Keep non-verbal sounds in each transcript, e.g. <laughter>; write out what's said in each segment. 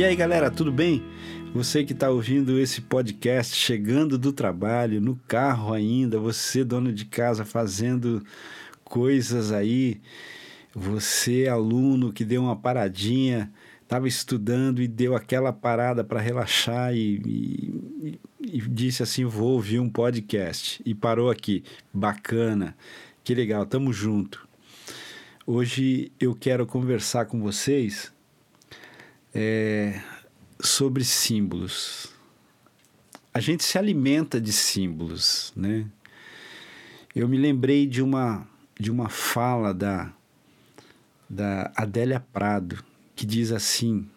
E aí, galera, tudo bem? Você que está ouvindo esse podcast, chegando do trabalho, no carro ainda, você, dono de casa, fazendo coisas aí, você, aluno que deu uma paradinha, estava estudando e deu aquela parada para relaxar e, e, e, disse assim: vou ouvir um podcast. E parou aqui. Bacana, que legal, tamo junto. Hoje eu quero conversar com vocês é, sobre símbolos. A gente se alimenta de símbolos, né? Eu me lembrei de uma, de uma fala da, da Adélia Prado, que diz assim: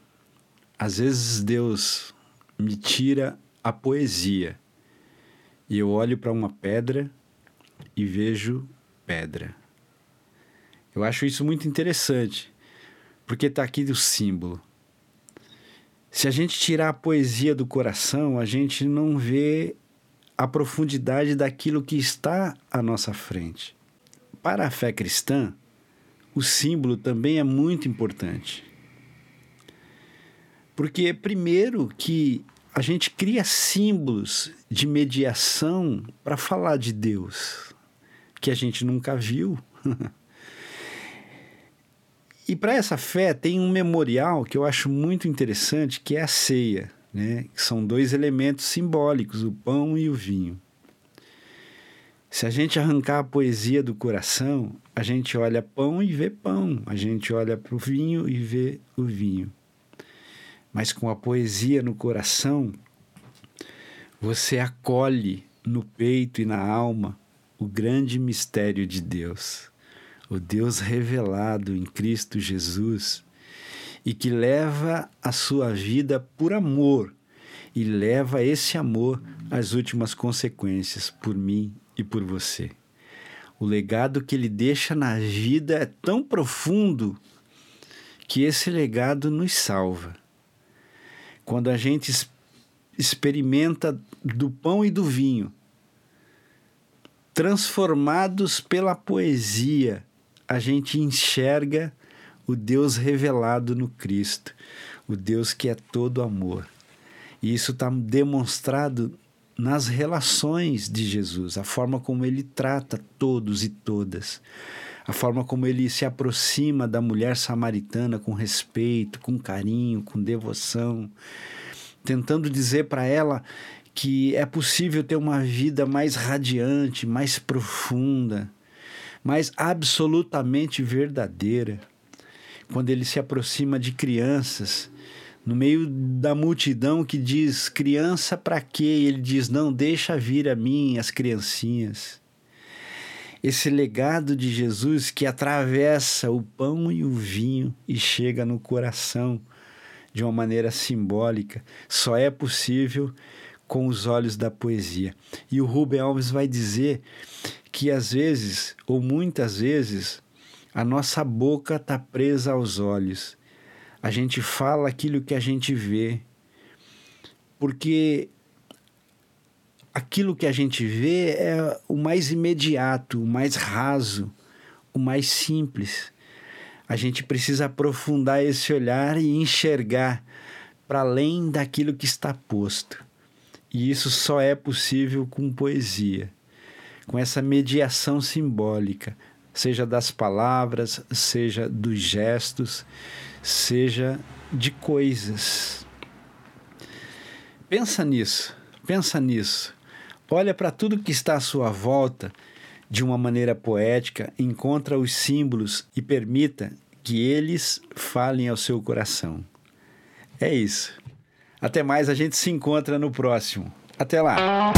às vezes Deus me tira a poesia e eu olho para uma pedra e vejo pedra. Eu acho isso muito interessante, porque está aqui o símbolo. Se a gente tirar a poesia do coração, a gente não vê a profundidade daquilo que está à nossa frente. Para a fé cristã, o símbolo também é muito importante. Porque, primeiro, que a gente cria símbolos de mediação para falar de Deus, que a gente nunca viu. <laughs> E para essa fé tem um memorial que eu acho muito interessante, que é a ceia, né? São dois elementos simbólicos, o pão e o vinho. Se a gente arrancar a poesia do coração, a gente olha pão e vê pão, a gente olha para o vinho e vê o vinho. Mas com a poesia no coração, você acolhe no peito e na alma o grande mistério de Deus o Deus revelado em Cristo Jesus e que leva a sua vida por amor e leva esse amor às últimas consequências por mim e por você. O legado que ele deixa na vida é tão profundo que esse legado nos salva. Quando a gente experimenta do pão e do vinho, transformados pela poesia, a gente enxerga o Deus revelado no Cristo, o Deus que é todo amor. E isso está demonstrado nas relações de Jesus, a forma como ele trata todos e todas, a forma como ele se aproxima da mulher samaritana com respeito, com carinho, com devoção, tentando dizer para ela que é possível ter uma vida mais radiante, mais profunda mas absolutamente verdadeira. Quando ele se aproxima de crianças, no meio da multidão que diz: criança para quê? Ele diz: não, deixa vir a mim as criancinhas. Esse legado de Jesus que atravessa o pão e o vinho e chega no coração de uma maneira simbólica, só é possível com os olhos da poesia. E o Rubem Alves vai dizer que às vezes, ou muitas vezes, a nossa boca está presa aos olhos. A gente fala aquilo que a gente vê. Porque aquilo que a gente vê é o mais imediato, o mais raso, o mais simples. A gente precisa aprofundar esse olhar e enxergar para além daquilo que está posto. E isso só é possível com poesia com essa mediação simbólica, seja das palavras, seja dos gestos, seja de coisas. Pensa nisso, pensa nisso. Olha para tudo que está à sua volta de uma maneira poética, encontra os símbolos e permita que eles falem ao seu coração. É isso. Até mais, a gente se encontra no próximo. Até lá!